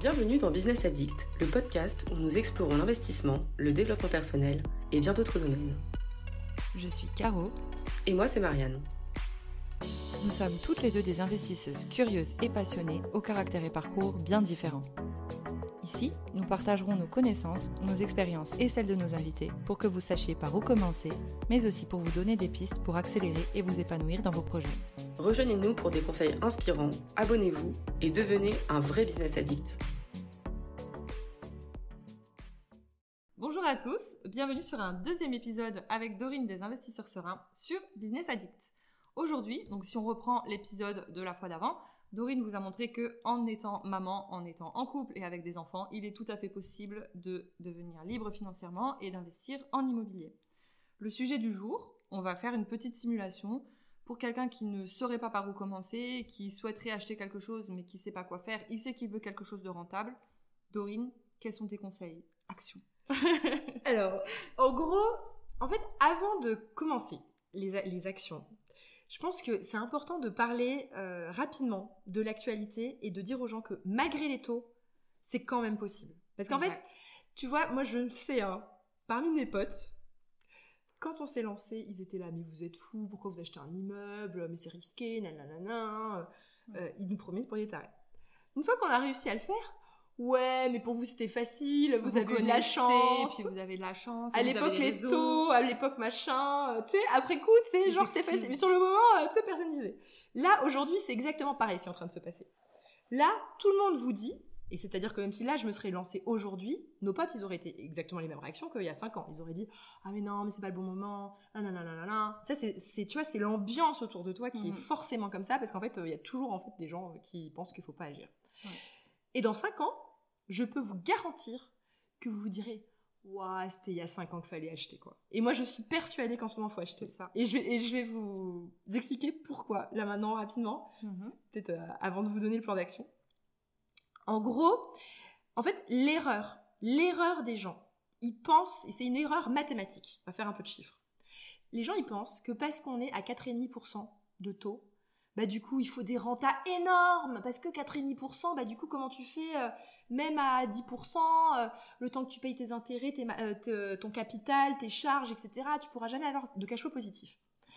Bienvenue dans Business Addict, le podcast où nous explorons l'investissement, le développement personnel et bien d'autres domaines. Je suis Caro. Et moi, c'est Marianne. Nous sommes toutes les deux des investisseuses curieuses et passionnées au caractère et parcours bien différents. Ici, nous partagerons nos connaissances, nos expériences et celles de nos invités pour que vous sachiez par où commencer, mais aussi pour vous donner des pistes pour accélérer et vous épanouir dans vos projets. Rejoignez-nous pour des conseils inspirants, abonnez-vous et devenez un vrai business addict. Bonjour à tous, bienvenue sur un deuxième épisode avec Dorine des investisseurs sereins sur Business Addict. Aujourd'hui, donc si on reprend l'épisode de la fois d'avant, Dorine vous a montré que en étant maman, en étant en couple et avec des enfants, il est tout à fait possible de devenir libre financièrement et d'investir en immobilier. Le sujet du jour, on va faire une petite simulation pour quelqu'un qui ne saurait pas par où commencer, qui souhaiterait acheter quelque chose mais qui ne sait pas quoi faire, il sait qu'il veut quelque chose de rentable. Dorine, quels sont tes conseils? Action. Alors, en gros, en fait, avant de commencer les, les actions, je pense que c'est important de parler euh, rapidement de l'actualité et de dire aux gens que malgré les taux, c'est quand même possible. Parce qu'en fait, tu vois, moi je le sais, hein, parmi mes potes, quand on s'est lancé, ils étaient là, mais vous êtes fous, pourquoi vous achetez un immeuble, mais c'est risqué, nanana, euh, ils nous promettent pour des tarés. Une fois qu'on a réussi à le faire, Ouais, mais pour vous c'était facile, vous, avez eu de la chance. Puis vous avez de la chance. À l'époque les taux, à l'époque machin, euh, tu sais, après coup, tu sais, genre c'est facile. Mais sur le moment, euh, tu sais, personne disait. Là, aujourd'hui, c'est exactement pareil, c'est en train de se passer. Là, tout le monde vous dit, et c'est-à-dire que même si là je me serais lancée aujourd'hui, nos potes ils auraient été exactement les mêmes réactions qu'il y a 5 ans. Ils auraient dit ah mais non mais c'est pas le bon moment, nanana. Ça c'est c'est tu vois c'est l'ambiance autour de toi qui est mhm. forcément comme ça parce qu'en fait euh, il y a toujours en fait des gens qui pensent qu'il faut pas agir. Et dans 5 ans, je peux vous garantir que vous vous direz Waouh, c'était il y a 5 ans qu'il fallait acheter quoi. Et moi je suis persuadée qu'en ce moment il faut acheter ça. Et je, vais, et je vais vous expliquer pourquoi, là maintenant rapidement, mhm. peut-être euh, avant de vous donner le plan d'action. En gros, en fait, l'erreur, l'erreur des gens, ils pensent, et c'est une erreur mathématique, on va faire un peu de chiffres. Les gens ils pensent que parce qu'on est à 4,5% de taux, bah du coup il faut des rentas énormes parce que 4,5% bah du coup comment tu fais euh, même à 10% euh, le temps que tu payes tes intérêts euh, ton capital tes charges etc tu pourras jamais avoir de cash flow positif.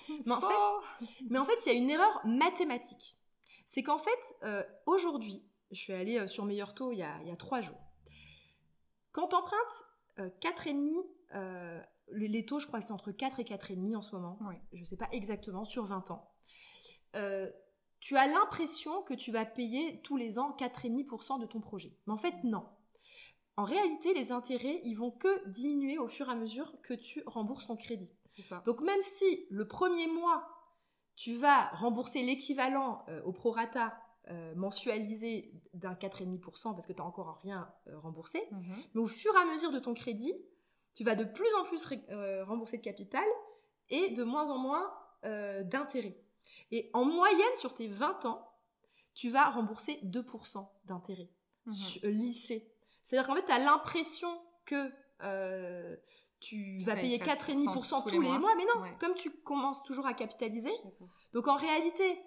Mais en fait mais en fait il y a une erreur mathématique. C'est qu'en fait aujourd'hui je suis allée sur meilleur taux il y a, il y a 3 jours quand t'empruntes 4,5 les, les taux je crois que c'est entre 4 et 4,5 en ce moment oui. je sais pas exactement sur 20 ans euh, tu as l'impression que tu vas payer tous les ans 4,5% de ton projet. Mais en fait, non. En réalité, les intérêts, ils vont que diminuer au fur et à mesure que tu rembourses ton crédit. C'est ça. Donc même si le premier mois, tu vas rembourser l'équivalent euh, au prorata euh, mensualisé d'un 4,5% parce que tu n'as encore rien remboursé, mhm. mais au fur et à mesure de ton crédit, tu vas de plus en plus rembourser de capital et de moins en moins d'intérêts. Et en moyenne, sur tes 20 ans, tu vas rembourser 2% d'intérêt mmh. lycée. C'est-à-dire qu'en fait, tu as l'impression que euh, tu, vas payer 4,5% tous, tous les mois. mais non, comme tu commences toujours à capitaliser. Donc en réalité,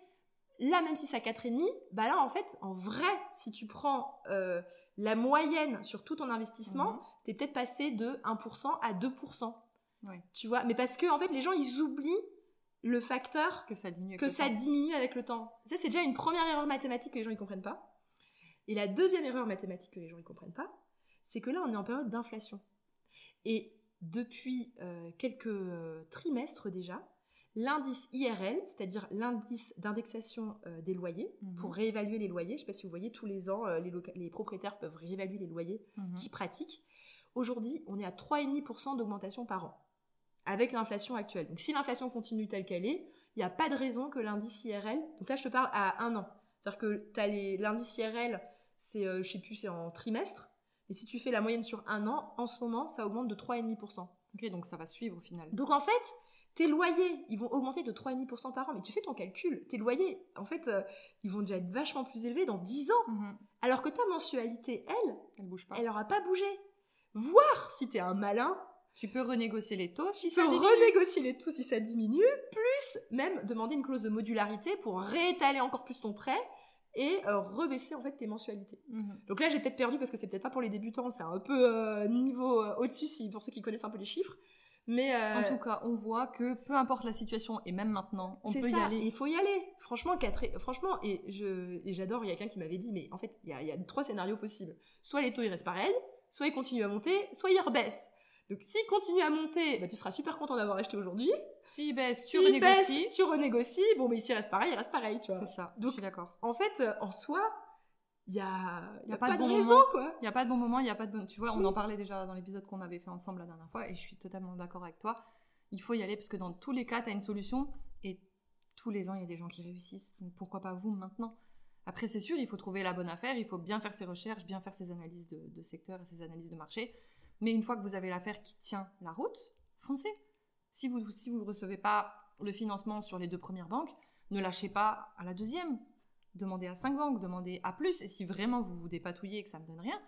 là, même si c'est à 4,5, bah là, en fait, en vrai, si tu prends euh, la moyenne sur tout ton investissement, mmh. tu es peut-être passé de 1% à 2%. Tu vois, mais parce que en fait, les gens, ils oublient le facteur que ça diminue, que ça diminue avec le temps. Ça, c'est déjà une première erreur mathématique que les gens ne comprennent pas. Et la deuxième erreur mathématique que les gens ne comprennent pas, c'est que là, on est en période d'inflation. Et depuis euh, quelques euh, trimestres déjà, l'indice IRL, c'est-à-dire l'indice d'indexation euh, des loyers, mhm. pour réévaluer les loyers, je ne sais pas si vous voyez, tous les ans, les, les, propriétaires peuvent réévaluer les loyers mhm. qu'ils pratiquent. Aujourd'hui, on est à 3,5% d'augmentation par an avec l'inflation actuelle. Donc si l'inflation continue telle qu'elle est, il n'y a pas de raison que l'indice IRL, donc là je te parle à un an, c'est-à-dire que tu as l'indice IRL, c'est, euh, je sais plus, c'est en trimestre, et si tu fais la moyenne sur un an, en ce moment, ça augmente de 3,5%. Ok, donc ça va suivre au final. Donc en fait, tes loyers, ils vont augmenter de 3,5% par an, mais tu fais ton calcul, tes loyers, en fait, euh, ils vont déjà être vachement plus élevés dans 10 ans, mhm. alors que ta mensualité, elle, elle bouge pas. Elle n'aura pas bougé. Voir si tu es un malin, tu peux renégocier les taux si tu ça peux renégocier les taux si ça diminue, plus même demander une clause de modularité pour réétaler encore plus ton prêt et euh, rebaisser en fait tes mensualités. Mhm. Donc là, j'ai peut-être perdu parce que c'est peut-être pas pour les débutants, c'est un peu euh, niveau euh, au-dessus si, pour ceux qui connaissent un peu les chiffres. Mais euh, En tout cas, on voit que peu importe la situation, et même maintenant, on peut ça, y aller. il faut y aller. Franchement, quatre- franchement, et j'adore. Il y a quelqu'un qui m'avait dit, mais en fait, il y a, il y a trois scénarios possibles. Soit les taux ils restent pareils, soit ils continuent à monter, soit ils rebaissent. Donc s'ils continuent à monter, bah, tu seras super content d'avoir acheté aujourd'hui. Si baisse, tu S'ils renégocies. baissent, tu renégocies. Bon, mais s'ils restent pareils, ils restent pareils, tu vois. C'est ça, Donc, je suis d'accord. En fait, euh, en soi, il y a, y a pas, de bon raison, moment. quoi. Il n'y a pas de bon moment, il n'y a pas de bon... Tu vois, on Oui. en parlait déjà dans l'épisode qu'on avait fait ensemble la dernière fois, et je suis totalement d'accord avec toi. Il faut y aller, parce que dans tous les cas, tu as une solution, et tous les ans, il y a des gens qui réussissent. Donc pourquoi pas vous maintenant? Après, c'est sûr, il faut trouver la bonne affaire, il faut bien faire ses recherches, bien faire ses analyses de, de secteur et ses analyses de marché. Mais une fois que vous avez l'affaire qui tient la route, foncez. Si vous ne si vous recevez pas le financement sur les deux premières banques, ne lâchez pas à la deuxième. Demandez à cinq banques, demandez à plus. Et si vraiment vous vous dépatouillez et que ça ne donne rien,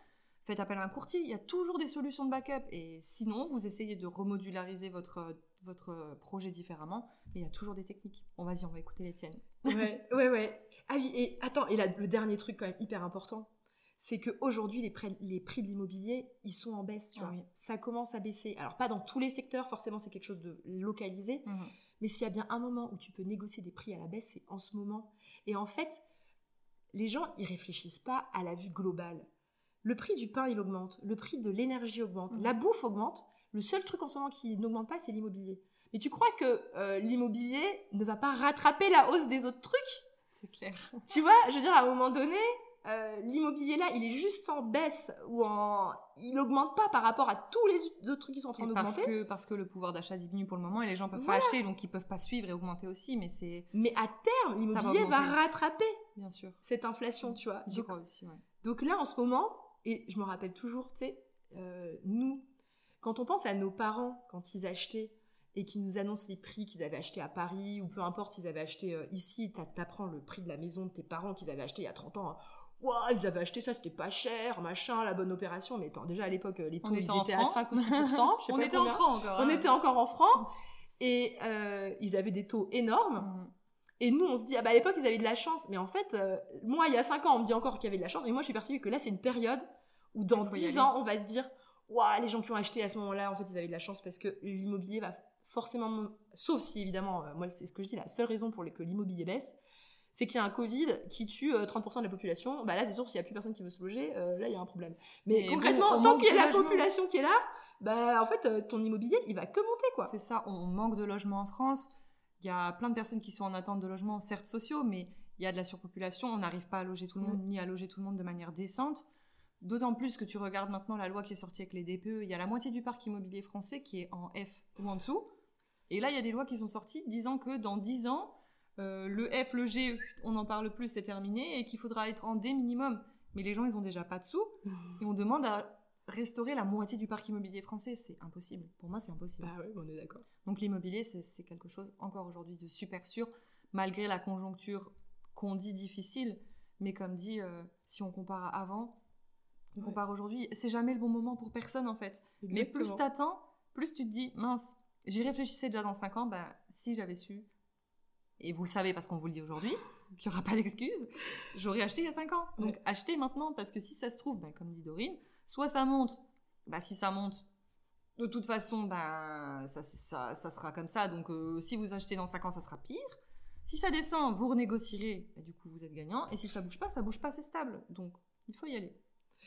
faites appel à un courtier. Il y a toujours des solutions de backup. Et sinon, vous essayez de remodulariser votre, votre projet différemment. Mais il y a toujours des techniques. Bon, vas-y, on va écouter les tiennes. Ouais, ouais, ouais. Ah oui, et attends, et là, le dernier truc quand même hyper important, c'est qu'aujourd'hui, les, prêts- les prix de l'immobilier, ils sont en baisse, tu Ah vois. oui. Ça commence à baisser. Alors, pas dans tous les secteurs, forcément, c'est quelque chose de localisé, Mhm. mais s'il y a bien un moment où tu peux négocier des prix à la baisse, c'est en ce moment. Et en fait, les gens, ils réfléchissent pas à la vue globale. Le prix du pain, il augmente. Le prix de l'énergie augmente. Mhm. La bouffe augmente. Le seul truc en ce moment qui n'augmente pas, c'est l'immobilier. Mais tu crois que euh, l'immobilier ne va pas rattraper la hausse des autres trucs? C'est clair. tu vois, je veux dire, à un moment donné, euh, l'immobilier là, il est juste en baisse ou en. Il n'augmente pas par rapport à tous les autres trucs qui sont en train Et parce d'augmenter. que, parce que le pouvoir d'achat diminue pour le moment et les gens peuvent Voilà. pas acheter, donc ils peuvent pas suivre et augmenter aussi. Mais c'est Mais à terme, l'immobilier va, rattraper bien sûr. cette inflation, tu vois. J'y Donc, crois aussi, ouais. donc là, en ce moment, et je me rappelle toujours, tu sais, euh, nous, quand on pense à nos parents, quand ils achetaient et qu'ils nous annoncent les prix qu'ils avaient achetés à Paris, ou peu importe, ils avaient acheté euh, ici, t'a- t'apprends le prix de la maison de tes parents qu'ils avaient acheté il y a 30 ans. Ouah, ils avaient acheté ça, c'était pas cher, machin, la bonne opération. Mais attends, déjà à l'époque, euh, les taux, On ils étaient à francs. 5 ou 6%. je sais On était en combien. francs encore. On hein. était encore en francs. Et euh, ils avaient des taux énormes. Mhm. Et nous, on se dit, ah bah à l'époque, ils avaient de la chance. Mais en fait, euh, moi, il y a 5 ans, on me dit encore qu'il y avait de la chance. Mais moi, je suis persuadée que là, c'est une période où dans Il faut y 10 aller. ans, on va se dire, waouh, les gens qui ont acheté à ce moment-là, en fait, ils avaient de la chance parce que l'immobilier va forcément. Sauf si, évidemment, euh, moi, c'est ce que je dis, la seule raison pour que l'immobilier baisse, c'est qu'il y a un Covid qui tue euh, 30% de la population. Bah là, c'est sûr, s'il n'y a plus personne qui veut se loger, euh, là, il y a un problème. Mais, concrètement, on tant qu'il y a la population qui est là, bah en fait, euh, ton immobilier, il va que monter, quoi. C'est ça, on manque de logements en France. Il y a plein de personnes qui sont en attente de logements, certes sociaux, mais il y a de la surpopulation. On n'arrive pas à loger tout le monde, Mm. ni à loger tout le monde de manière décente. D'autant plus que tu regardes maintenant la loi qui est sortie avec les DPE, il y a la moitié du parc immobilier français qui est en F ou en dessous. Et là, il y a des lois qui sont sorties disant que dans 10 ans, euh, le F, le G, on n'en parle plus, c'est terminé, et qu'il faudra être en D minimum. Mais les gens, ils ont déjà pas de sous, et on demande à restaurer la moitié du parc immobilier français. C'est impossible. Pour moi, c'est impossible. Bah ouais, on est d'accord. Donc l'immobilier, c'est quelque chose encore aujourd'hui de super sûr, malgré la conjoncture qu'on dit difficile. Mais comme dit, euh, si on compare à avant, on Ouais. compare aujourd'hui, c'est jamais le bon moment pour personne en fait. Mais plus t'attends, plus tu te dis, mince, j'y réfléchissais déjà dans 5 ans, ben, si j'avais su, et vous le savez parce qu'on vous le dit aujourd'hui, qu'il n'y aura pas d'excuse, j'aurais acheté il y a 5 ans. Donc Ouais. achetez maintenant, parce que si ça se trouve, ben, comme dit Dorine, soit ça monte, bah si ça monte, de toute façon, ben, ça, ça, ça sera comme ça. Donc, euh, si vous achetez dans 5 ans, ça sera pire. Si ça descend, vous renégocierez. bah, du coup, vous êtes gagnant. Et si ça bouge pas, ça bouge pas, c'est stable. Donc, il faut y aller.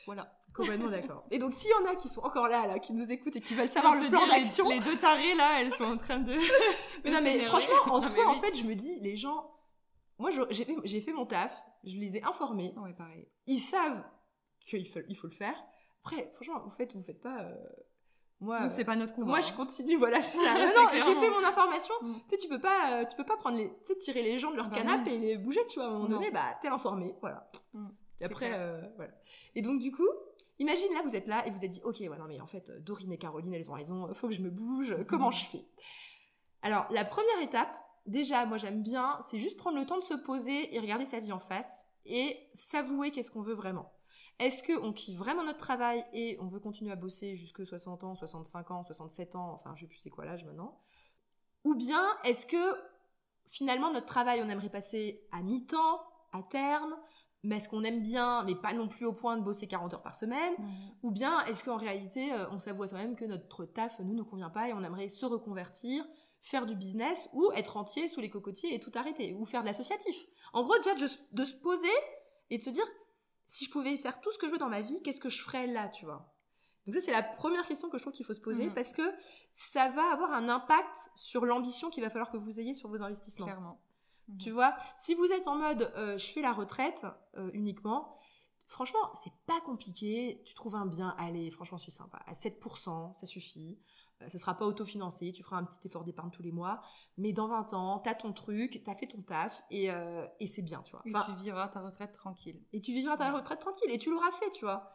Voilà. Complètement d'accord. Et donc, s'il y en a qui sont encore là, là, qui nous écoutent et qui veulent savoir le plan les- d'action. Les, deux tarés, là, elles sont en train de. Mais non, mais franchement, en Ah, soi, mais en fait, je me dis, les gens. Moi, j'ai fait, mon taf, je les ai informés. Ouais, pareil. Ils savent qu'il faut, il faut le faire. Après, franchement, vous faites, vous faites pas. euh, Moi, c'est pas notre combat. moi, hein. je continue, voilà, c'est ça. Non, j'ai fait mon information. Mm. Tu sais, tu peux pas, euh, tu peux pas prendre les, tu sais, tirer les gens de leur Bah canapé et les bouger, tu vois. À un moment Non. donné, bah, t'es informé, voilà. Mm. Et après, euh, voilà. Et donc, du coup, imagine là, vous êtes là et vous êtes dit, ok, ouais, non, mais en fait, Dorine et Caroline, elles ont raison, faut que je me bouge, Mm. comment je fais? Alors, la première étape, déjà, moi, j'aime bien, c'est juste prendre le temps de se poser et regarder sa vie en face et s'avouer qu'est-ce qu'on veut vraiment. Est-ce qu'on kiffe vraiment notre travail et on veut continuer à bosser jusque 60 ans, 65 ans, 67 ans, enfin, je sais plus c'est quoi l'âge maintenant? Ou bien, est-ce que finalement, notre travail, on aimerait passer à mi-temps, à terme, mais est-ce qu'on aime bien, mais pas non plus au point de bosser 40 heures par semaine? Mhm. Ou bien est-ce qu'en réalité, euh, on s'avoue à soi-même que notre taf, nous, ne convient pas et on aimerait se reconvertir, faire du business ou être entier sous les cocotiers et tout arrêter, ou faire de l'associatif? En gros, déjà, de se poser et de se dire, si je pouvais faire tout ce que je veux dans ma vie, qu'est-ce que je ferais là, tu vois? Donc ça, c'est la première question que je trouve qu'il faut se poser Mhm. parce que ça va avoir un impact sur l'ambition qu'il va falloir que vous ayez sur vos investissements. Clairement. Mhm. Tu vois, si vous êtes en mode euh, je fais la retraite euh, uniquement, franchement, c'est pas compliqué. Tu trouves un bien, allez, franchement, c'est sympa. À 7%, ça suffit. Euh, ça sera pas autofinancé, tu feras un petit effort d'épargne tous les mois. Mais dans 20 ans, t'as ton truc, t'as fait ton taf et, euh, et c'est bien, tu vois. Et tu vivras ta retraite tranquille. et tu vivras ta Ouais. retraite tranquille et tu l'auras fait, tu vois.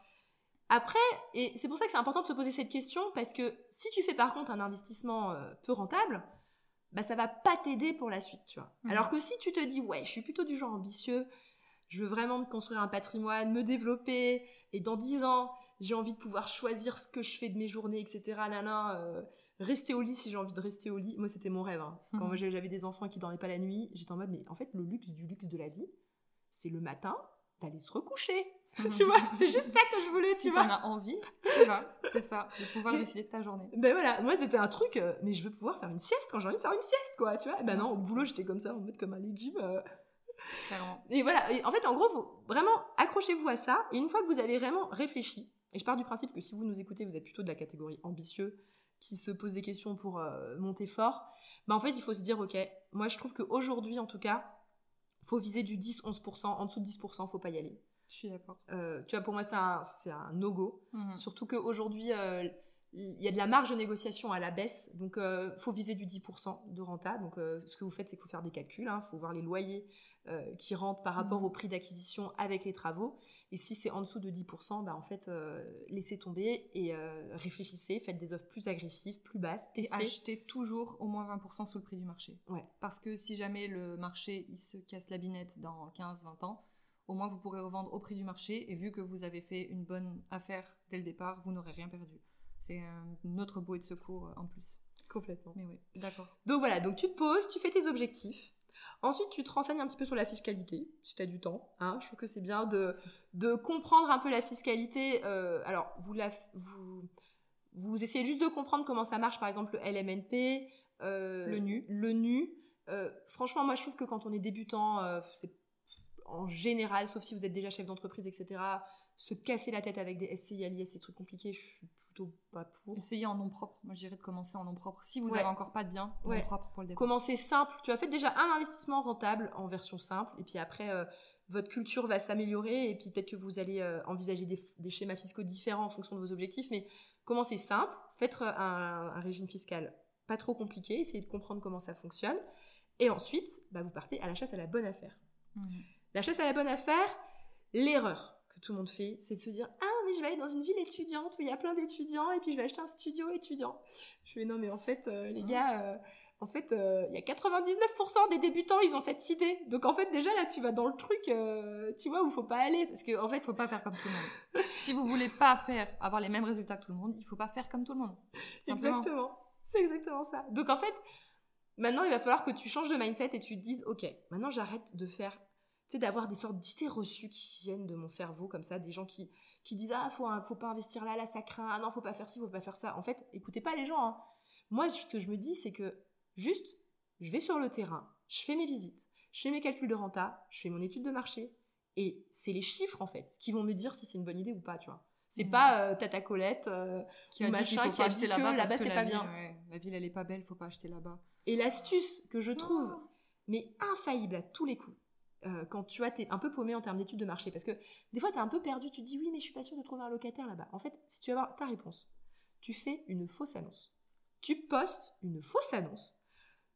Après, et c'est pour ça que c'est important de se poser cette question parce que si tu fais par contre un investissement euh, peu rentable, bah ça va pas t'aider pour la suite, tu vois. Mhm. Alors que si tu te dis ouais, je suis plutôt du genre ambitieux, je veux vraiment me construire un patrimoine, me développer et dans 10 ans, j'ai envie de pouvoir choisir ce que je fais de mes journées, etc. Nana, euh, rester au lit si j'ai envie de rester au lit. Moi, c'était mon rêve. hein. Quand Mhm. moi, j'avais des enfants qui dormaient pas la nuit, j'étais en mode mais en fait, le luxe du luxe de la vie, c'est le matin d'aller se recoucher. tu vois, c'est juste ça que je voulais, si tu t'en vois. as envie, tu vas. C'est ça, de pouvoir décider de ta journée. Ben voilà, moi c'était un truc, euh, mais je veux pouvoir faire une sieste quand j'ai envie de faire une sieste, quoi, tu vois. Et ben Non, non, au boulot j'étais comme ça, en mode comme un légume. euh. Clairement. Et voilà, et en fait en gros, vous, vraiment accrochez-vous à ça. Et une fois que vous avez vraiment réfléchi, et je pars du principe que si vous nous écoutez, vous êtes plutôt de la catégorie ambitieux, qui se pose des questions pour euh, monter fort, ben en fait il faut se dire, ok, moi je trouve qu'aujourd'hui en tout cas, faut viser du 10-11%, en dessous de 10%, faut pas y aller. Je suis d'accord. Euh, tu vois, pour moi c'est un, c'est un no-go. Mhm. Surtout qu'aujourd'hui, euh, il y a de la marge de négociation à la baisse, donc euh, faut viser du 10% de renta. Donc ce que vous faites, c'est qu'il faut faire des calculs, il faut voir les loyers euh, qui rentrent par rapport Mhm. au prix d'acquisition avec les travaux. Et si c'est en dessous de 10%, bah, en fait, euh, laissez tomber et euh, réfléchissez, faites des offres plus agressives, plus basses, Et testez. acheter toujours au moins 20% sous le prix du marché. Ouais. Parce que si jamais le marché il se casse la binette dans 15-20 ans, au moins vous pourrez revendre au prix du marché et vu que vous avez fait une bonne affaire dès le départ, vous n'aurez rien perdu. C'est un autre bouée de secours en plus. Complètement. Mais oui, d'accord. Donc voilà, donc tu te poses, tu fais tes objectifs. Ensuite, tu te renseignes un petit peu sur la fiscalité, si tu as du temps. Hein. Je trouve que c'est bien de, de comprendre un peu la fiscalité. Euh, alors, vous, la, vous, vous essayez juste de comprendre comment ça marche, par exemple, le LMNP, euh, Le NU. Le NU. Euh, franchement, moi, je trouve que quand on est débutant, c'est en général, sauf si vous êtes déjà chef d'entreprise, etc., se casser la tête avec des SCI, LIS, ces trucs compliqués, je suis plutôt pas pour. Essayez en nom propre. Moi, je dirais de commencer en nom propre. Si vous Ouais. avez encore pas de bien, nom Ouais. propre pour le départ. Commencez simple. Tu as fait déjà un investissement rentable en version simple, et puis après, euh, votre culture va s'améliorer, et puis peut-être que vous allez euh, envisager des, des schémas fiscaux différents en fonction de vos objectifs, mais commencez simple, faites euh, un, un régime fiscal pas trop compliqué, essayez de comprendre comment ça fonctionne, et ensuite, bah, vous partez à la chasse à la bonne affaire. Mhm. La chasse à la bonne affaire, l'erreur que tout le monde fait, c'est de se dire Ah, mais je vais aller dans une ville étudiante où il y a plein d'étudiants et puis je vais acheter un studio étudiant. Je fais Non, mais en fait, euh, les Mhm. gars, euh, en fait, euh, il y a 99% des débutants, ils ont cette idée. Donc en fait, déjà là, tu vas dans le truc, tu vois, où faut pas aller. Parce que en fait, faut pas faire comme tout le monde. si vous voulez pas faire avoir les mêmes résultats que tout le monde, il faut pas faire comme tout le monde. Simplement. Exactement. C'est exactement ça. Donc en fait, maintenant, il va falloir que tu changes de mindset et tu te dises, ok, maintenant j'arrête de faire, tu sais, d'avoir des sortes d'idées reçues qui viennent de mon cerveau comme ça, des gens qui, qui disent, ah, faut, faut pas investir là, là, ça craint, ah non, faut pas faire ci, faut pas faire ça. En fait, écoutez pas les gens. hein. Moi, ce que je me dis, c'est que juste, je vais sur le terrain, je fais mes visites, je fais mes calculs de renta, je fais mon étude de marché, et c'est les chiffres, en fait, qui vont me dire si c'est une bonne idée ou pas, tu vois. C'est Mhm. pas euh, Tata Colette euh, Qui a ou dit machin faut qui a dit que là-bas là-bas, c'est pas ville, bien. ouais, la ville elle est pas belle, faut pas acheter là-bas. Et l'astuce que je trouve, mais infaillible à tous les coups, euh, quand tu vois, t'es un peu paumé en termes d'études de marché, parce que des fois, t'es un peu perdu, tu te dis oui, mais je suis pas sûre de trouver un locataire là-bas. En fait, si tu veux avoir ta réponse, tu fais une fausse annonce. Tu postes une fausse annonce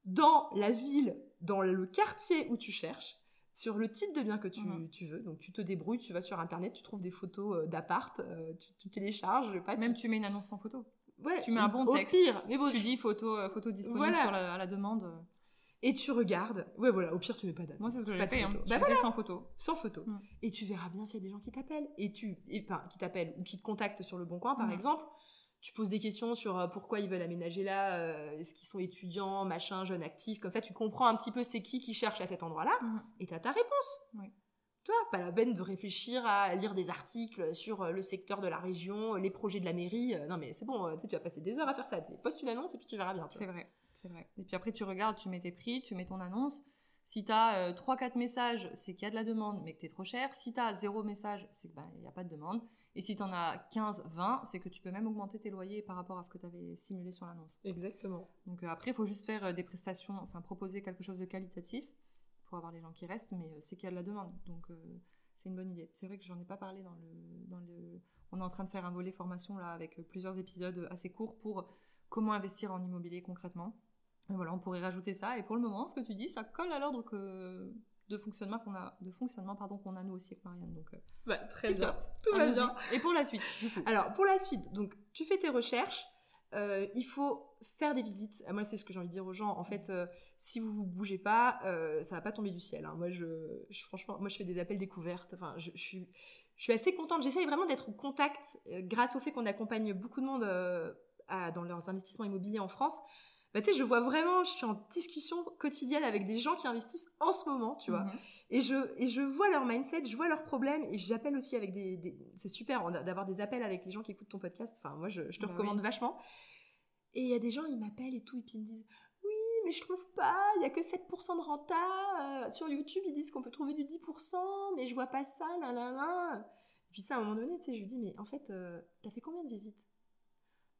dans la ville, dans le quartier où tu cherches, sur le type de bien que tu, Mhm. tu veux. Donc, tu te débrouilles, tu vas sur Internet, tu trouves des photos euh, d'appart, euh, tu, tu télécharges, Même tu, tu mets une annonce sans photo. ouais, tu mets un bon au texte. pire, mais bon, tu dis photo, photo disponible Voilà. sur la, à la demande. Et tu regardes. Ouais, voilà, au pire, tu mets pas date. Moi c'est ce que j'ai fait. Hein. Bah sans photo. sans photo. Mm. Et tu verras bien s'il y a des gens qui t'appellent. Et tu, et, enfin, qui t'appellent ou qui te contactent sur le bon coin, par Mm. exemple. Tu poses des questions sur euh, pourquoi ils veulent aménager là, euh, est-ce qu'ils sont étudiants, machin, jeunes actifs, comme ça tu comprends un petit peu c'est qui qui cherche à cet endroit-là, Mhm. et t'as ta réponse. Oui. tu vois, pas la peine de réfléchir à lire des articles sur euh, le secteur de la région, les projets de la mairie. Non, mais c'est bon, tu vas passer des heures à faire ça. Poste une annonce et puis tu verras bien. C'est vrai, c'est vrai. Et puis après, tu regardes, tu mets tes prix, tu mets ton annonce. Si tu as 3-4 messages, c'est qu'il y a de la demande, mais que tu es trop cher. Si tu as 0 message, c'est qu'il n'y a pas de demande. Et si tu en as 15-20, c'est que tu peux même augmenter tes loyers par rapport à ce que tu avais simulé sur l'annonce. Exactement. Donc euh, après, il faut juste faire euh, des prestations, enfin proposer quelque chose de qualitatif pour avoir les gens qui restent, mais euh, c'est qu'il y a de la demande. Donc euh, c'est une bonne idée. C'est vrai que j'en ai pas parlé dans le, dans le... On est en train de faire un volet formation là avec euh, plusieurs épisodes assez courts pour comment investir en immobilier concrètement. Voilà, on pourrait rajouter ça. Et pour le moment, ce que tu dis, ça colle à l'ordre que de fonctionnement qu'on a, de fonctionnement pardon qu'on a nous aussi avec Marianne. Donc euh, Bah, très bien. top. Tout va bien. Et pour la suite, du coup. Alors, pour la suite, donc, tu fais tes recherches. euh, il faut faire des visites. Euh, Moi, c'est ce que j'ai envie de dire aux gens. En fait, euh, si vous vous bougez pas, euh, ça va pas tomber du ciel. hein. Moi, je, je- franchement, moi, je fais des appels découvertes. Enfin, je, je suis, je suis assez contente. J'essaye vraiment d'être au contact, grâce au fait qu'on accompagne beaucoup de monde à- dans leurs investissements immobiliers en France. Bah, tu sais, je vois vraiment, je suis en discussion quotidienne avec des gens qui investissent en ce moment, tu vois. Mhm. Et je, et je vois leur mindset, je vois leurs problèmes, et j'appelle aussi avec des... des- c'est super d'avoir des appels avec les gens qui écoutent ton podcast, enfin moi je, je te Bah recommande oui. vachement. Et il y a des gens, ils m'appellent et tout, et puis ils me disent, oui, mais je trouve pas, il y a que 7% de renta, euh, sur YouTube ils disent qu'on peut trouver du 10%, mais je vois pas ça, là, là, là. Et puis ça, à un moment donné, tu sais, je lui dis, mais en fait, euh, t'as fait combien de visites?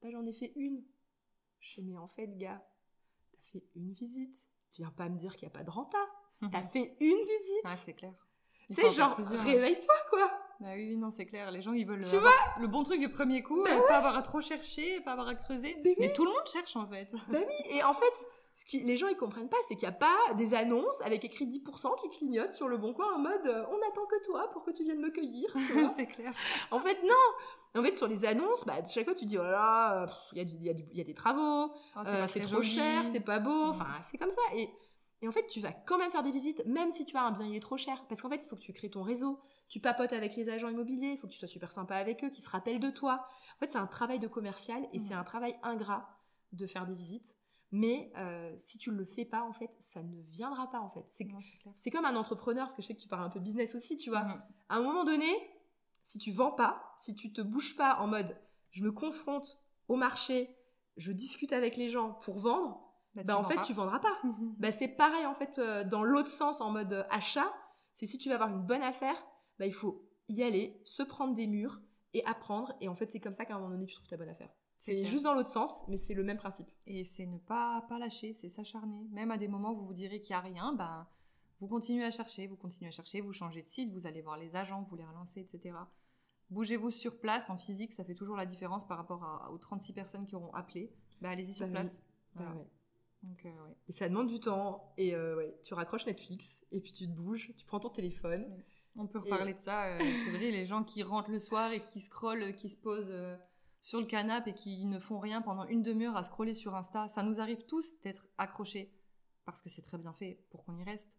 Bah j'en ai fait une. Je fais, mais en fait, gars, t'as fait une visite, viens pas me dire qu'il y a pas de renta. T'as fait une visite. Ah, c'est clair. Faire genre, hein. réveille-toi, quoi. Bah oui, non, c'est clair. Les gens, ils veulent Tu avoir le bon truc du premier coup, Bah euh, pas avoir à trop chercher, pas avoir à creuser. Mais Mais, tout le monde cherche, en fait. Bah oui, et en fait, ce qui, les gens, ils comprennent pas, c'est qu'il n'y a pas des annonces avec écrit 10% qui clignotent sur le bon coin en mode euh, on attend que toi pour que tu viennes me cueillir. c'est clair. en fait, non. En fait, sur les annonces, bah, chaque fois, tu dis oh là euh, il y, a y, y des travaux, Oh, euh, c'est très trop joli. cher, c'est pas beau, Mm. enfin, c'est comme ça. Et, et en fait, tu vas quand même faire des visites, même si tu as un bien, il est trop cher. Parce qu'en fait, il faut que tu crées ton réseau. Tu papotes avec les agents immobiliers, il faut que tu sois super sympa avec eux, qu'ils se rappellent de toi. En fait, c'est un travail de commercial et Mm. c'est un travail ingrat de faire des visites. Mais euh, si tu le fais pas, en fait, ça ne viendra pas, en fait. C'est Non, c'est clair. c'est comme un entrepreneur, parce que je sais que tu parles un peu business aussi, tu vois. Mhm. À un moment donné, si tu vends pas, si tu te bouges pas en mode je me confronte au marché, je discute avec les gens pour vendre, Bah, bah, en fait tu vendras pas. Bah, c'est pareil en fait euh, dans l'autre sens en mode euh, achat, c'est si tu veux avoir une bonne affaire, bah, il faut y aller, se prendre des murs et apprendre et en fait c'est comme ça qu'à un moment donné tu trouves ta bonne affaire. C'est juste dans l'autre sens, mais c'est le même principe. Et c'est ne pas, pas lâcher, c'est s'acharner. Même à des moments où vous vous direz qu'il n'y a rien, ben, vous continuez à chercher, vous continuez à chercher, vous changez de site, vous allez voir les agents, vous les relancez, etc. Bougez-vous sur place, en physique, ça fait toujours la différence par rapport à- aux 36 personnes qui auront appelé. Ben, allez-y sur Bah place. Ah Voilà. ouais. Donc, euh, ouais. Et ça demande du temps et euh, ouais, tu raccroches Netflix et puis tu te bouges, tu prends ton téléphone. On peut Et- reparler de ça. euh, c'est vrai, les gens qui rentrent le soir et qui scrollent, qui se posent sur le canapé et qui ne font rien pendant une demi-heure à scroller sur Insta, ça nous arrive tous d'être accrochés parce que c'est très bien fait pour qu'on y reste.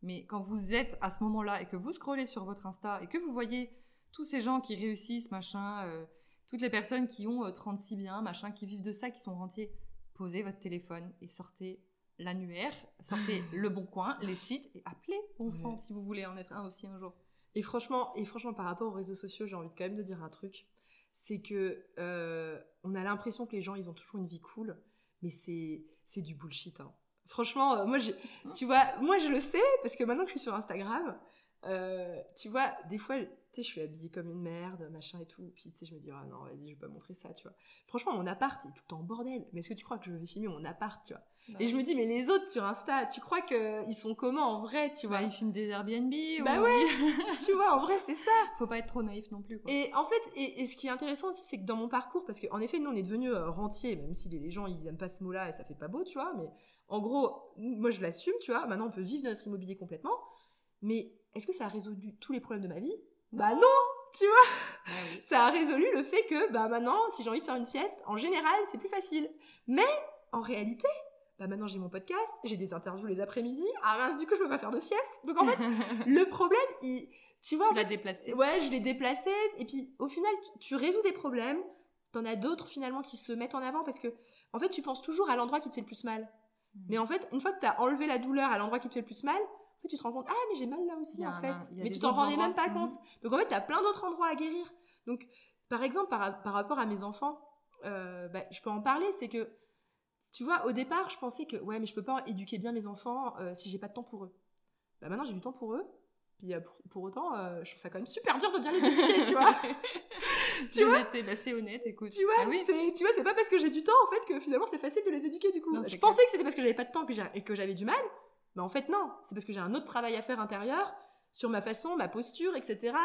Mais quand vous êtes à ce moment-là et que vous scrollez sur votre Insta et que vous voyez tous ces gens qui réussissent, machin, euh, toutes les personnes qui ont euh, 36 biens, machin, qui vivent de ça, qui sont rentiers, posez votre téléphone et sortez l'annuaire, sortez le bon coin, les sites et appelez bon sang Ouais. si vous voulez en être un aussi un jour. Et franchement, et franchement, par rapport aux réseaux sociaux, j'ai envie quand même de dire un truc. C'est que euh, on a l'impression que les gens, ils ont toujours une vie cool, mais c'est c'est du bullshit. hein. Franchement, euh, moi, j'ai- tu vois, moi je le sais parce que maintenant que je suis sur Instagram, euh, tu vois, des fois, sais, je suis habillée comme une merde, machin et tout. Puis tu sais, je me dis, ah non, vas-y, je vais pas montrer ça, tu vois. Franchement, mon appart est tout le temps en bordel. Mais est-ce que tu crois que je vais filmer mon appart, tu vois? Et je me dis, mais les autres sur Insta, tu crois qu'ils sont comment en vrai, tu vois? Bah, ils filment des Airbnb. Bah ou- ouais. Tu vois, en vrai, c'est ça. Faut pas être trop naïf non plus. Quoi. Et en fait, et, et ce qui est intéressant aussi, c'est que dans mon parcours, parce qu'en effet, nous, on est devenus euh, rentiers, même si les, les gens, ils aiment pas ce mot-là et ça fait pas beau, tu vois, mais en gros, moi, je l'assume, tu vois, maintenant, on peut vivre notre immobilier complètement, mais est-ce que ça a résolu tous les problèmes de ma vie? Bah non Tu vois Ah. Ça a résolu le fait que, bah maintenant, si j'ai envie de faire une sieste, en général, c'est plus facile. Mais, en réalité, bah maintenant, j'ai mon podcast, j'ai des interviews les après-midi, ah mince, du coup, je peux pas faire de sieste. Donc, en fait, le problème, il... Tu vois, tu l'as déplacé. Ouais, je l'ai déplacé. Et puis, au final, tu, tu résous des problèmes. T'en as d'autres, finalement, qui se mettent en avant parce que, en fait, tu penses toujours à l'endroit qui te fait le plus mal. Hmm. Mais en fait, une fois que t'as enlevé la douleur à l'endroit qui te fait le plus mal, tu te rends compte, ah, mais j'ai mal là aussi, en un- fait. Mais tu t'en rendais même pas Mhm. compte. Donc, en fait, tu as plein d'autres endroits à guérir. Donc, par exemple, par, par rapport à mes enfants, euh, bah, je peux en parler, c'est que, tu vois, au départ, je pensais que, ouais, mais je peux pas éduquer bien mes enfants euh, si j'ai pas de temps pour eux. Bah, maintenant, j'ai du temps pour eux. Puis, euh, pour, pour autant, euh, je trouve ça quand même super dur de bien les éduquer, tu vois. Tu vois bah, c'est honnête, écoute. Tu vois, Ah oui. c'est, tu vois, c'est pas parce que j'ai du temps en fait que finalement c'est facile de les éduquer du coup. Non, je clair. pensais que c'était parce que j'avais pas de temps que j'ai- et que j'avais du mal, mais en fait non, c'est parce que j'ai un autre travail à faire intérieur sur ma façon, ma posture, etc.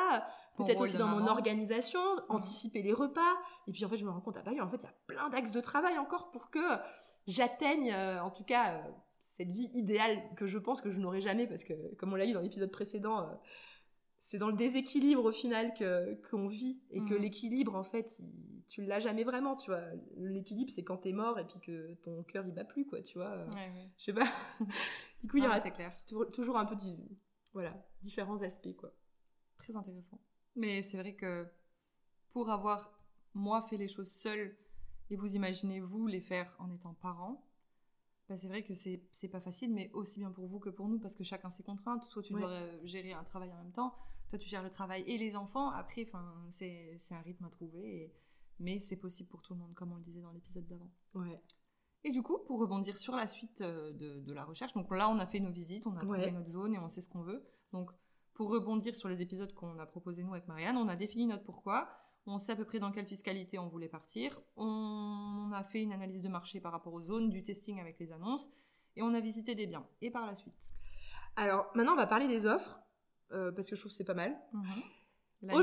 Peut-être aussi dans mon organisation, anticiper les repas. Et puis en fait, je me rends compte, ah bah oui, en fait, il y a plein d'axes de travail encore pour que j'atteigne, euh, en tout cas, euh, cette vie idéale que je pense que je n'aurai jamais parce que, comme on l'a dit dans l'épisode précédent, euh, c'est dans le déséquilibre au final que qu'on vit et que Mhm. l'équilibre en fait il- tu l'as jamais vraiment tu vois l'équilibre c'est quand t'es mort et puis que ton cœur il bat plus quoi tu vois Ouais, ouais. je sais pas du coup il y aura clair. tou- toujours un peu du voilà différents aspects quoi Très intéressant. Mais c'est vrai que pour avoir, moi, fait les choses seule, et vous imaginez, vous, les faire en étant parent, bah, c'est vrai que c'est c'est pas facile, mais aussi bien pour vous que pour nous, parce que chacun ses contraintes. Toi, tu Ouais. dois euh, gérer un travail en même temps. Toi, tu gères le travail et les enfants. Après, enfin, c'est c'est un rythme à trouver. et- Mais c'est possible pour tout le monde, comme on le disait dans l'épisode d'avant. ouais Et du coup, pour rebondir sur la suite euh, de, de la recherche, donc là, on a fait nos visites, on a trouvé Ouais. notre zone et on sait ce qu'on veut. Donc, pour rebondir sur les épisodes qu'on a proposés nous avec Marianne, on a défini notre pourquoi, on sait à peu près dans quelle fiscalité on voulait partir, on a fait une analyse de marché par rapport aux zones, du testing avec les annonces, et on a visité des biens. Et par la suite alors maintenant on va parler des offres euh, parce que je trouve que c'est pas mal La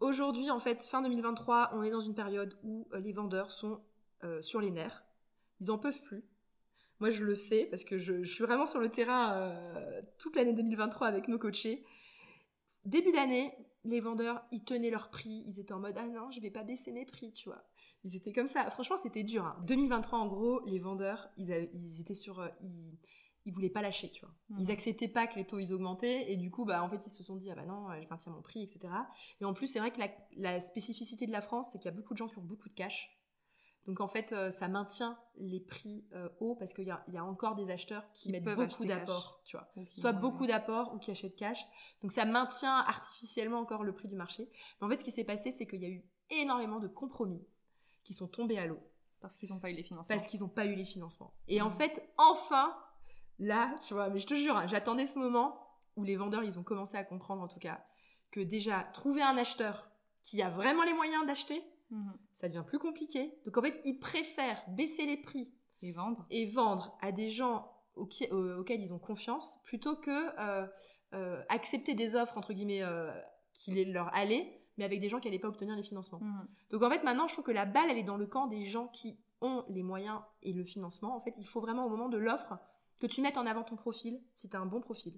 Aujourd'hui- ouais. En fait, fin 2023, on est dans une période où euh, les vendeurs sont euh, sur les nerfs. Ils en peuvent plus. Moi, je le sais parce que je, je suis vraiment sur le terrain toute l'année 2023 avec nos coachés. Début d'année, les vendeurs, ils tenaient leur prix. Ils étaient en mode ah non, je vais pas baisser mes prix, tu vois. Ils étaient comme ça. Franchement, c'était dur. hein. 2023, en gros, les vendeurs, ils, avaient- ils étaient sur, euh, ils, ils voulaient pas lâcher, tu vois. Mhm. Ils acceptaient pas que les taux ils augmentaient et du coup, bah en fait, ils se sont dit ah bah non, je maintiens mon prix, etc. Et en plus, c'est vrai que la, la spécificité de la France, c'est qu'il y a beaucoup de gens qui ont beaucoup de cash. Donc en fait, euh, ça maintient les prix euh, hauts parce qu'il y a, il y a encore des acheteurs qui, Qui mettent beaucoup d'apports, tu vois. Soit ouais, beaucoup ouais. d'apports ou qui achètent cash. Donc ça maintient artificiellement encore le prix du marché. Mais en fait, ce qui s'est passé, c'est qu'il y a eu énormément de compromis qui sont tombés à l'eau Parce qu'ils n'ont pas eu les financements. parce qu'ils n'ont pas eu les financements. Et en Mhm. fait, enfin, là, tu vois, mais je te jure, hein, j'attendais ce moment où les vendeurs, ils ont commencé à comprendre en tout cas que déjà, trouver un acheteur qui a vraiment les moyens d'acheter, Mhm. ça devient plus compliqué. Donc en fait, ils préfèrent baisser les prix Et vendre. et vendre à des gens auxquels, auxquels ils ont confiance plutôt que euh, euh, accepter des offres, entre guillemets, euh, qui leur allaient, mais avec des gens qui n'allaient pas obtenir les financements. Mhm. Donc en fait, maintenant, je trouve que la balle, elle est dans le camp des gens qui ont les moyens et le financement. En fait, il faut vraiment au moment de l'offre que tu mettes en avant ton profil, si tu as un bon profil.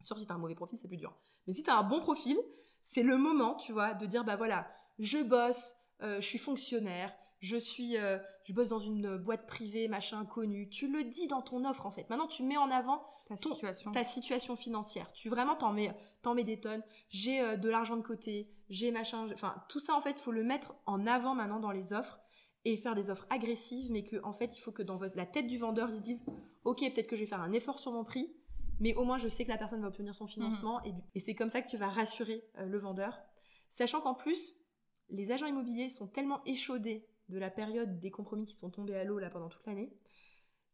Sûr, si tu as un mauvais profil, c'est plus dur. Mais si tu as un bon profil, c'est le moment, tu vois, de dire, bah voilà, je bosse, euh, je suis fonctionnaire, je suis, euh, je bosse dans une boîte privée, machin, connu. Tu le dis dans ton offre, en fait. Maintenant, tu mets en avant Ta Ton- situation. ta situation financière. Tu vraiment t'en mets, t'en mets des tonnes. J'ai euh, de l'argent de côté, j'ai machin. Enfin, tout ça en fait, il faut le mettre en avant maintenant dans les offres et faire des offres agressives, mais que en fait, il faut que dans votre, la tête du vendeur, il se dise, ok, peut-être que je vais faire un effort sur mon prix, mais au moins je sais que la personne va obtenir son financement et, du- et c'est comme ça que tu vas rassurer euh, le vendeur, sachant qu'en plus, les agents immobiliers sont tellement échaudés de la période des compromis qui sont tombés à l'eau là pendant toute l'année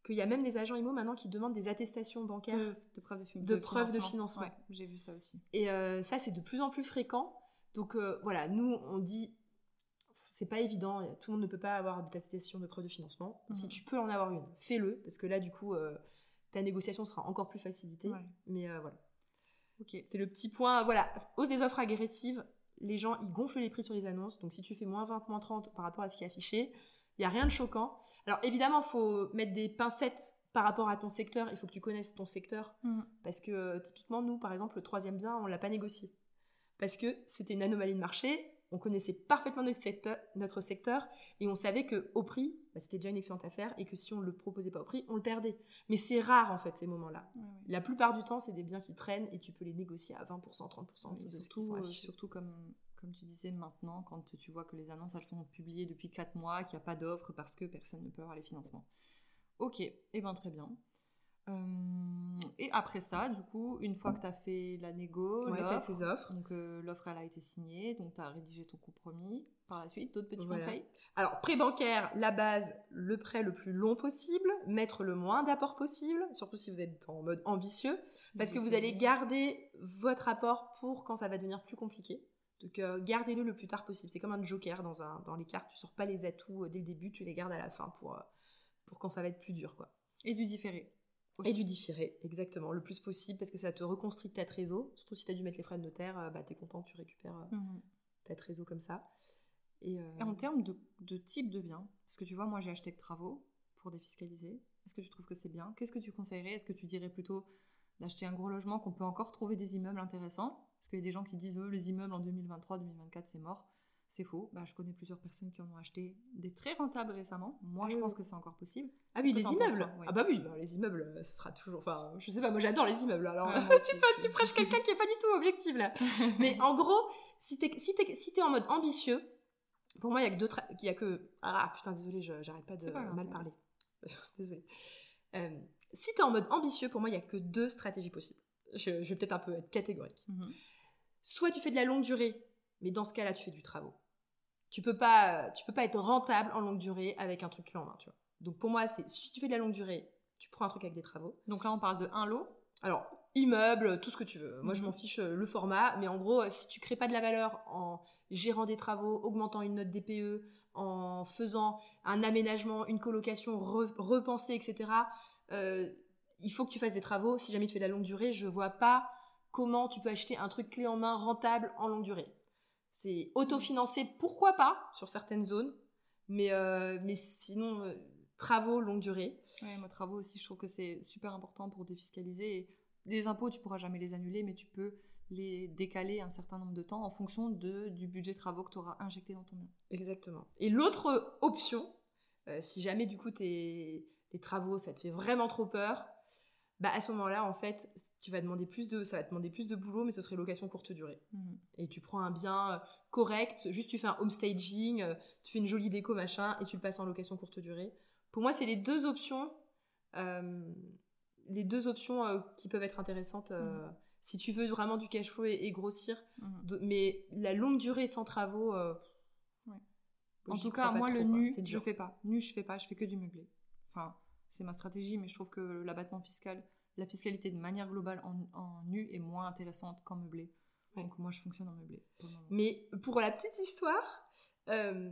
qu'il y a même des agents immo maintenant qui demandent des attestations bancaires de, de preuves de, financement. Ouais, j'ai vu ça aussi. et euh, ça, c'est de plus en plus fréquent. Donc euh, voilà, nous, on dit, c'est pas évident, tout le monde ne peut pas avoir d'attestation de preuve de financement. Mhm. Si tu peux en avoir une, fais-le, parce que là, du coup, euh, ta négociation sera encore plus facilitée. Ouais. Mais voilà, Ok. c'est le petit point. Voilà, ose des offres agressives. Les gens, ils gonflent les prix sur les annonces. Donc si tu fais moins 20, moins 30 par rapport à ce qui est affiché, il n'y a rien de choquant. Alors évidemment, il faut mettre des pincettes par rapport à ton secteur. Il faut que tu connaisses ton secteur. Mhm. Parce que euh, typiquement, nous, par exemple, le troisième bien, on l'a pas négocié. Parce que c'était une anomalie de marché, on connaissait parfaitement notre secteur, notre secteur et on savait que au prix, bah, c'était déjà une excellente affaire et que si on le proposait pas au prix, on le perdait. Mais c'est rare en fait ces moments-là. Ouais, ouais. La plupart du temps, c'est des biens qui traînent et tu peux les négocier à 20%, 30% en Oui, dessous de ce surtout, sont euh, surtout comme, comme tu disais maintenant, quand tu vois que les annonces elles sont publiées depuis 4 mois, qu'il n'y a pas d'offre parce que personne ne peut avoir les financements. Ok, et ben très bien. Euh, et après ça, du coup, une fois que tu as fait la négo, Ouais, l'offre, tes offres. donc euh, l'offre elle a été signée, donc tu as rédigé ton compromis. Par la suite, d'autres petits Voilà. conseils? Alors, prêt bancaire, la base, le prêt le plus long possible, mettre le moins d'apport possible, surtout si vous êtes en mode ambitieux, parce que vous allez garder votre apport pour quand ça va devenir plus compliqué. Donc, euh, gardez-le le plus tard possible. C'est comme un joker dans, un, dans les cartes. Tu sors pas les atouts dès le début, tu les gardes à la fin pour, pour quand ça va être plus dur, quoi. Et du différé. Et aussi. du différé, exactement, le plus possible, parce que ça te reconstruit ta trésor. Surtout si tu as dû mettre les frais de notaire, euh, bah, t'es content, tu récupères euh, Mhm. ta trésor comme ça. Et, euh, Et en termes de, de type de bien, parce que tu vois, moi j'ai acheté que travaux pour défiscaliser. Est-ce que tu trouves que c'est bien? Qu'est-ce que tu conseillerais? Est-ce que tu dirais plutôt d'acheter un gros logement qu'on peut encore trouver des immeubles intéressants? Parce qu'il y a des gens qui disent euh, les immeubles en 2023-2024 c'est mort. C'est faux. Bah, je connais plusieurs personnes qui en ont acheté des très rentables récemment. Moi Ah je oui, pense que c'est encore possible. Ah oui, les immeubles. Ah bah oui, bah, les immeubles, euh, ce sera toujours... Enfin, je sais pas, moi j'adore les immeubles, alors tu, prêches quelqu'un qui est pas du tout objectif, là. Mais en gros, si t'es si si en mode ambitieux, pour moi, il y a que deux... tra- y a que... Ah putain, désolé, j'arrête pas de grave. mal parler. désolé. Euh, si t'es en mode ambitieux, pour moi, il y a que deux stratégies possibles. Je, je vais peut-être un peu être catégorique. Mhm. Soit tu fais de la longue durée, mais dans ce cas-là, tu fais du travaux. Tu peux pas, tu peux pas être rentable en longue durée avec un truc clé en main, tu vois. Donc pour moi, c'est si tu fais de la longue durée, tu prends un truc avec des travaux. Donc là on parle de un lot. Alors immeuble, tout ce que tu veux. Moi, je Mhm. m'en fiche euh, le format, mais en gros, si tu crées pas de la valeur en gérant des travaux, augmentant une note DPE, en faisant un aménagement, une colocation re- repensée, etc. euh, il faut que tu fasses des travaux. Si jamais tu fais de la longue durée, je vois pas comment tu peux acheter un truc clé en main rentable en longue durée. C'est autofinancé, pourquoi pas, sur certaines zones, mais, euh, mais sinon, euh, travaux longue durée. Ouais, moi, travaux aussi, je trouve que c'est super important pour défiscaliser. Et les impôts, tu pourras jamais les annuler, mais tu peux les décaler un certain nombre de temps en fonction de, du budget travaux que tu auras injecté dans ton bien. Exactement. Et l'autre option, euh, si jamais du coup tes, les travaux, ça te fait vraiment trop peur, bah à ce moment-là, en fait, tu vas demander plus de, ça va te demander plus de boulot, mais ce serait location courte durée. Et tu prends un bien euh, correct, juste tu fais un home staging, euh, tu fais une jolie déco machin, et tu le passes en location courte durée. Pour moi, c'est les deux options, euh, les deux options euh, qui peuvent être intéressantes euh, si tu veux vraiment du cash flow et, et grossir. De- mais la longue durée sans travaux. Ouais. En tout cas, moi, le nu, je fais pas. Nu, je fais pas, je fais que du meublé. Enfin, c'est ma stratégie, mais je trouve que l'abattement fiscal, la fiscalité de manière globale en, en nu est moins intéressante qu'en meublé. Ouais. Donc moi, je fonctionne en meublé. Mais pour la petite histoire, euh,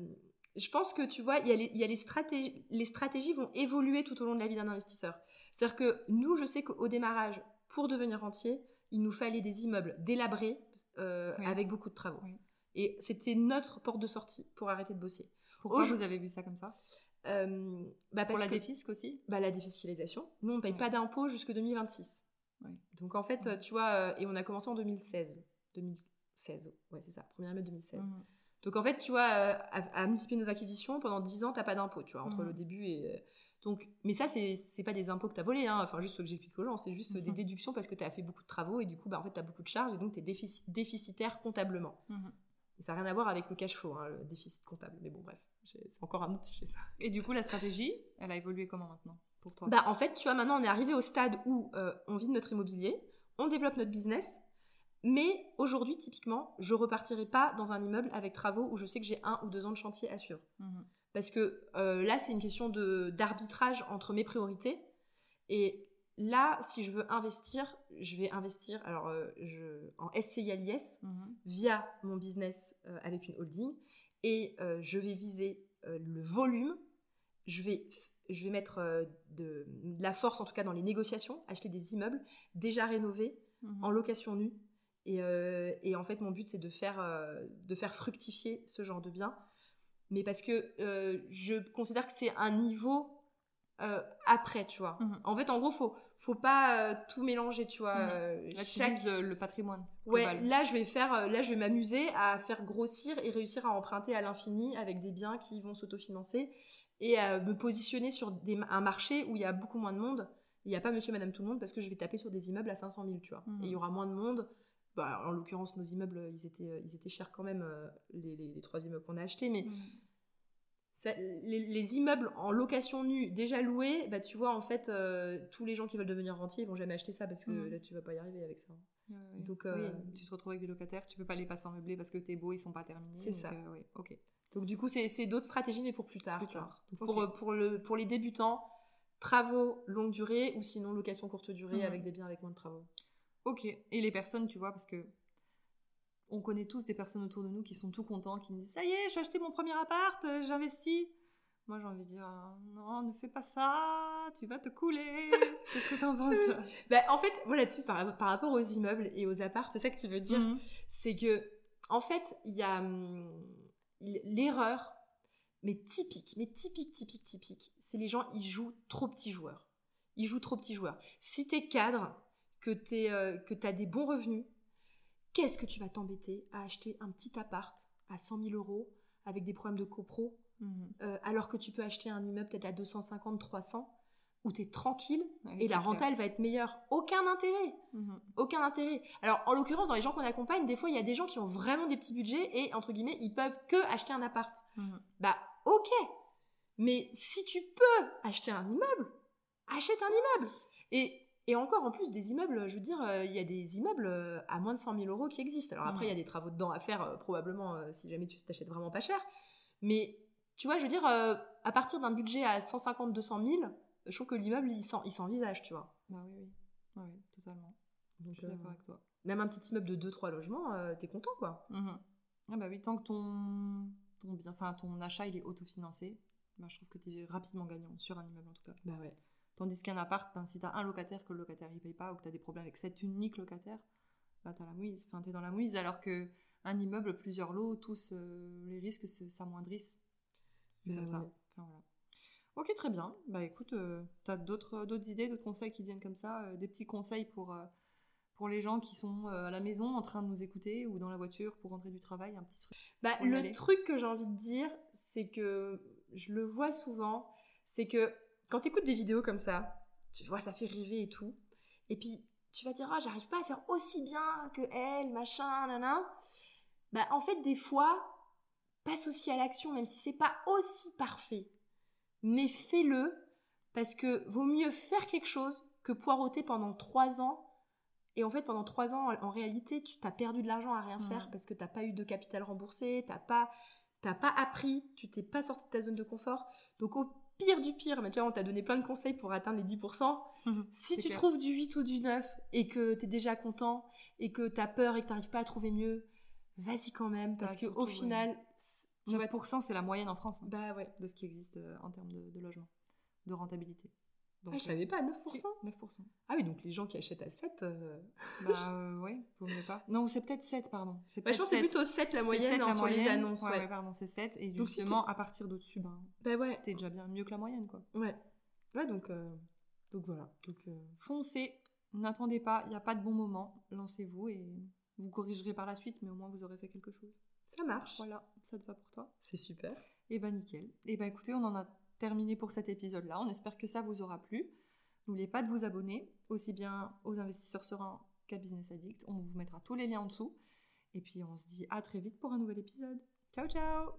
je pense que tu vois, il y a les, il y a les stratégies, les stratégies vont évoluer tout au long de la vie d'un investisseur. C'est-à-dire que nous, je sais qu'au démarrage, pour devenir rentier, il nous fallait des immeubles délabrés euh, Oui. avec beaucoup de travaux. Oui. Et c'était notre porte de sortie pour arrêter de bosser. Pourquoi Aujourd- vous avez vu ça comme ça? Euh, bah Pour parce la que- défisque aussi bah, la défiscalisation. Nous, on paye Ouais. pas d'impôts jusque 2026. Ouais. Donc en fait, Ouais. tu vois, euh, et on a commencé en 2016. 2016, ouais, c'est ça, première année 2016. Mhm. Donc en fait, tu vois, euh, à, à multiplier nos acquisitions, pendant 10 ans, t'as pas d'impôt, tu vois, entre Mhm. le début et... euh, donc, mais ça, c'est pas des impôts que t'as volés, hein, enfin juste ce que j'explique aux gens, c'est juste euh, des Mhm. déductions parce que t'as fait beaucoup de travaux et du coup, bah, en fait, t'as beaucoup de charges et donc t'es défici- déficitaire comptablement. Mhm. Et ça n'a rien à voir avec le cash flow, hein, le déficit comptable. Mais bon, bref, c'est encore un autre sujet ça. Et du coup, la stratégie, elle a évolué comment maintenant pour toi? Bah en fait, tu vois, maintenant on est arrivé au stade où euh, on vit de notre immobilier, on développe notre business, mais aujourd'hui, typiquement, je repartirai pas dans un immeuble avec travaux où je sais que j'ai un ou deux ans de chantier à suivre. Mhm. Parce que euh, là, c'est une question de d'arbitrage entre mes priorités. Et là, si je veux investir, je vais investir alors, euh, je, en SCI à l'IS Mhm. via mon business euh, avec une holding. Et euh, je vais viser euh, le volume. Je vais, je vais mettre euh, de, de la force, en tout cas dans les négociations, acheter des immeubles déjà rénovés Mhm. en location nue. Et, et en fait, mon but, c'est de faire, de faire fructifier ce genre de bien. Mais parce que je considère que c'est un niveau euh, après, tu vois. Mhm. En fait, en gros, faut, faut pas euh, tout mélanger, tu vois. Là, tu chaque- vises le, patrimoine. Ouais, global. là je vais faire, là je vais m'amuser à faire grossir et réussir à emprunter à l'infini avec des biens qui vont s'autofinancer et à me positionner sur des- un marché où il y a beaucoup moins de monde. Il n'y a pas Monsieur, Madame, tout le monde parce que je vais taper sur des immeubles à 500 000, tu vois. Mhm. Et il y aura moins de monde. Bah, en l'occurrence, nos immeubles, ils étaient, ils étaient chers quand même, les, les- les trois immeubles qu'on a achetés, mais Mhm. Ça- les, les immeubles en location nue déjà loués, bah tu vois en fait euh, tous les gens qui veulent devenir rentiers ils vont jamais acheter ça parce que Mhm. là tu vas pas y arriver avec ça. Donc, Oui, euh, tu te retrouves avec des locataires, tu peux pas les passer en meublé parce que tes beaux ils sont pas terminés. C'est ça. euh, oui, ok. Donc du coup c'est d'autres stratégies mais pour plus tard. Plus. Donc, pour, pour, le, pour les débutants, travaux longue durée ou sinon location courte durée Mhm. avec des biens avec moins de travaux. Ok. Et les personnes, tu vois, parce que on connaît tous des personnes autour de nous qui sont tout contents, qui me disent ça y est, j'ai acheté mon premier appart, euh, j'investis. Moi, j'ai envie de dire non, ne fais pas ça, tu vas te couler. Qu'est-ce que t'en penses Bah, en fait, moi là-dessus, par, par rapport aux immeubles et aux apparts, c'est ça que tu veux dire Mhm. C'est que, en fait, il y a hum, l'erreur, mais typique, mais typique, typique, typique, c'est les gens, ils jouent trop petits joueurs. Ils jouent trop petits joueurs. Si t'es cadre, que t'es, euh, que t'as des bons revenus, qu'est-ce que tu vas t'embêter à acheter un petit appart à 100 000 euros avec des problèmes de copro Mhm. euh, alors que tu peux acheter un immeuble peut-être à 250, 300 où tu es tranquille Ouais, et la renta elle va être meilleure? Aucun intérêt. Mhm. Aucun intérêt. Alors en l'occurrence dans les gens qu'on accompagne, des fois il y a des gens qui ont vraiment des petits budgets et entre guillemets ils peuvent que acheter un appart. Mhm. Bah ok. Mais si tu peux acheter un immeuble, achète un immeuble. Et et encore en plus des immeubles, je veux dire, euh, il y a des immeubles euh, à moins de 100 000 euros qui existent. Alors après, il y a des travaux dedans à faire, euh, probablement, si jamais tu t'achètes vraiment pas cher. Mais tu vois, je veux dire, à partir d'un budget à 150 200 000, je trouve que l'immeuble, il s'en- il s'envisage, tu vois. Bah oui, oui. Oui, totalement. Donc, Je suis euh, d'accord avec toi. même un petit immeuble de 2-3 logements, euh, t'es content, quoi. Mhm. Ah bah oui, tant que ton, ton, bien, ton achat il est autofinancé, bah, je trouve que tu es rapidement gagnant sur un immeuble en tout cas. Bah ouais. Tandis qu'un appart, ben, si tu as un locataire que le locataire il paye pas ou que tu as des problèmes avec cet unique locataire, bah, tu la mouise. Enfin, tu es dans la mouise alors que un immeuble, plusieurs lots, tous euh, les risques se- s'amoindrissent. C'est Bah comme ça. ouais. Enfin, voilà. Ok, très bien. Bah écoute, tu as d'autres d'autres idées, d'autres conseils qui viennent comme ça, euh, des petits conseils pour, euh, pour les gens qui sont euh, à la maison en train de nous écouter ou dans la voiture pour rentrer du travail, un petit truc. Bah, le aller? truc que j'ai envie de dire, c'est que je le vois souvent, c'est que quand tu écoutes des vidéos comme ça, tu vois, ça fait rêver et tout. Et puis, tu vas dire, ah, j'arrive pas à faire aussi bien que elle, machin, nana. Bah, en fait, des fois, passe aussi à l'action, même si c'est pas aussi parfait. Mais fais-le, parce que vaut mieux faire quelque chose que poireauter pendant trois ans. Et en fait, pendant trois ans, en réalité, tu t'as perdu de l'argent à rien faire parce que t'as pas eu de capital remboursé, t'as pas, t'as pas appris, tu t'es pas sorti de ta zone de confort. Donc au pire du pire, mais tu vois, on t'a donné plein de conseils pour atteindre les 10%. Si C'est tu clair. trouves du 8 ou du 9 et que t'es déjà content et que t'as peur et que t'arrives pas à trouver mieux, vas-y quand même parce Bah, que surtout, au ouais. final, vas- 9%, c'est la moyenne en France hein, bah ouais. de ce qui existe euh, en termes de, de logement, de rentabilité. Donc, Ah, je savais pas, 9%. Si, 9%. Ah oui, donc les gens qui achètent à 7, euh... Bah euh, ouais, vaut mieux pas. Non, c'est peut-être 7, pardon. C'est bah, je pense que c'est plutôt 7 la moyenne 7 hein, la sur les annonces. Ouais, Ouais, ouais, pardon, c'est 7. Et Donc, si justement, à partir d'au-dessus, ben, Bah ouais. t'es déjà bien mieux que la moyenne, quoi. Ouais. Ouais, donc, euh, donc voilà. Donc, euh, Foncez, n'attendez pas, il n'y a pas de bon moment. Lancez-vous et vous corrigerez par la suite, mais au moins vous aurez fait quelque chose. ça marche. Voilà, ça te va pour toi? C'est super. Et ben nickel. Et ben écoutez, on en a terminé pour cet épisode-là. On espère que ça vous aura plu. N'oubliez pas de vous abonner, aussi bien aux investisseurs sereins qu'à Business Addict. On vous mettra tous les liens en dessous. Et puis on se dit à très vite pour un nouvel épisode. Ciao ciao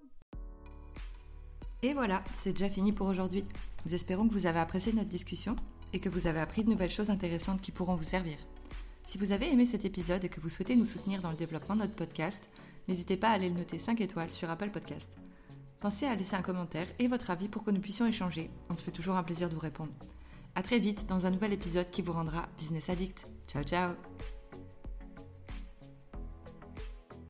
Et voilà, c'est déjà fini pour aujourd'hui. Nous espérons que vous avez apprécié notre discussion et que vous avez appris de nouvelles choses intéressantes qui pourront vous servir. Si vous avez aimé cet épisode et que vous souhaitez nous soutenir dans le développement de notre podcast, n'hésitez pas à aller le noter 5 étoiles sur Apple Podcast. Pensez à laisser un commentaire et votre avis pour que nous puissions échanger. On se fait toujours un plaisir de vous répondre. À très vite dans un nouvel épisode qui vous rendra business addict. Ciao ciao